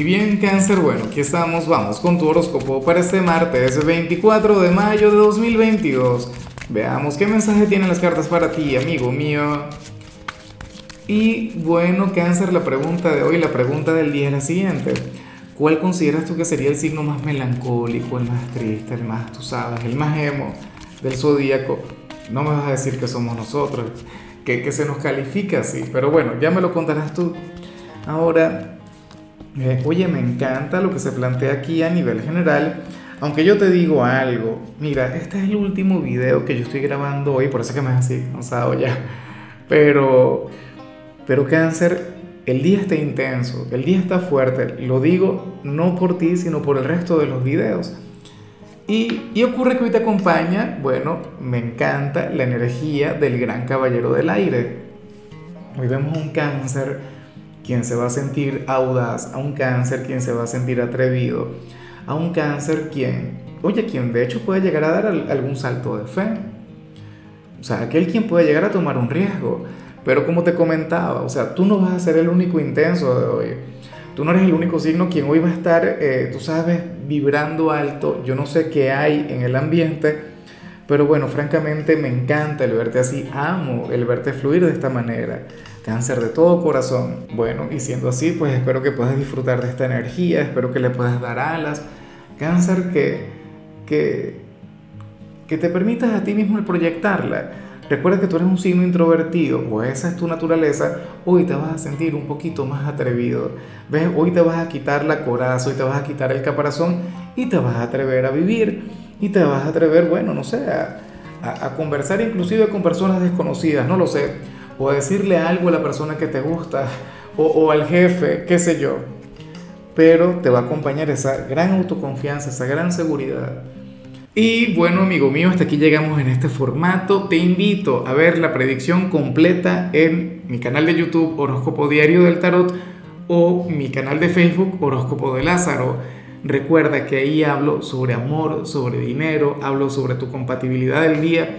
Y bien, cáncer, bueno, aquí estamos, vamos con tu horóscopo para este martes 24 de mayo de 2022. Veamos qué mensaje tienen las cartas para ti, amigo mío. Y bueno, cáncer, la pregunta de hoy, la pregunta del día es la siguiente. ¿Cuál consideras tú que sería el signo más melancólico, el más triste, el más, tú sabes, el más emo del zodíaco? No me vas a decir que somos nosotros, que, que se nos califica así, pero bueno, ya me lo contarás tú. Ahora, eh, oye, me encanta lo que se plantea aquí a nivel general, aunque yo te digo algo, mira, este es el último video que yo estoy grabando hoy, por eso que me has así cansado ya, pero, pero cáncer, el día está intenso, el día está fuerte, lo digo no por ti, sino por el resto de los videos. Y, y ocurre que hoy te acompaña, bueno, me encanta la energía del gran caballero del aire. Hoy vemos un cáncer quien se va a sentir audaz, a un cáncer quien se va a sentir atrevido, a un cáncer quien, oye, quien de hecho puede llegar a dar algún salto de fe. O sea, aquel quien puede llegar a tomar un riesgo. Pero como te comentaba, o sea, tú no vas a ser el único intenso de hoy. Tú no eres el único signo quien hoy va a estar, eh, tú sabes, vibrando alto. Yo no sé qué hay en el ambiente, pero bueno, francamente me encanta el verte así. Amo el verte fluir de esta manera. Cáncer de todo corazón. Bueno, y siendo así, pues espero que puedas disfrutar de esta energía, espero que le puedas dar alas. Cáncer que, que, que te permitas a ti mismo el proyectarla. Recuerda que tú eres un signo introvertido, o esa es tu naturaleza, hoy te vas a sentir un poquito más atrevido. ¿Ves? Hoy te vas a quitar la coraza, hoy te vas a quitar el caparazón y te vas a atrever a vivir. Y te vas a atrever, bueno, no sé, a, a, a conversar inclusive con personas desconocidas, no lo sé o decirle algo a la persona que te gusta o, al jefe, qué sé yo. Pero te va a acompañar esa gran autoconfianza, esa gran seguridad. Y bueno, amigo mío, hasta aquí llegamos en este formato. Te invito a ver la predicción completa en mi canal de YouTube Horóscopo Diario del Tarot o mi canal de Facebook Horóscopo de Lázaro. Recuerda que ahí hablo sobre amor, sobre dinero, hablo sobre tu compatibilidad del día